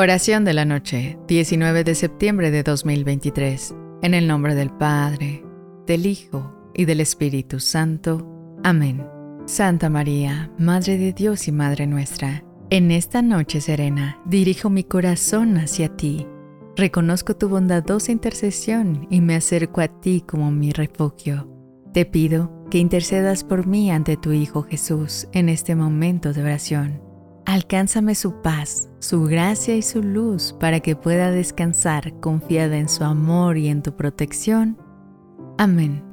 Oración de la noche, 19 de septiembre de 2023. En el nombre del Padre, del Hijo y del Espíritu Santo. Amén. Santa María, Madre de Dios y Madre nuestra, en esta noche serena dirijo mi corazón hacia ti. Reconozco tu bondadosa intercesión y me acerco a ti como mi refugio. Te pido que intercedas por mí ante tu Hijo Jesús en este momento de oración Alcánzame su paz, su gracia y su luz para que pueda descansar confiada en su amor y en tu protección. Amén.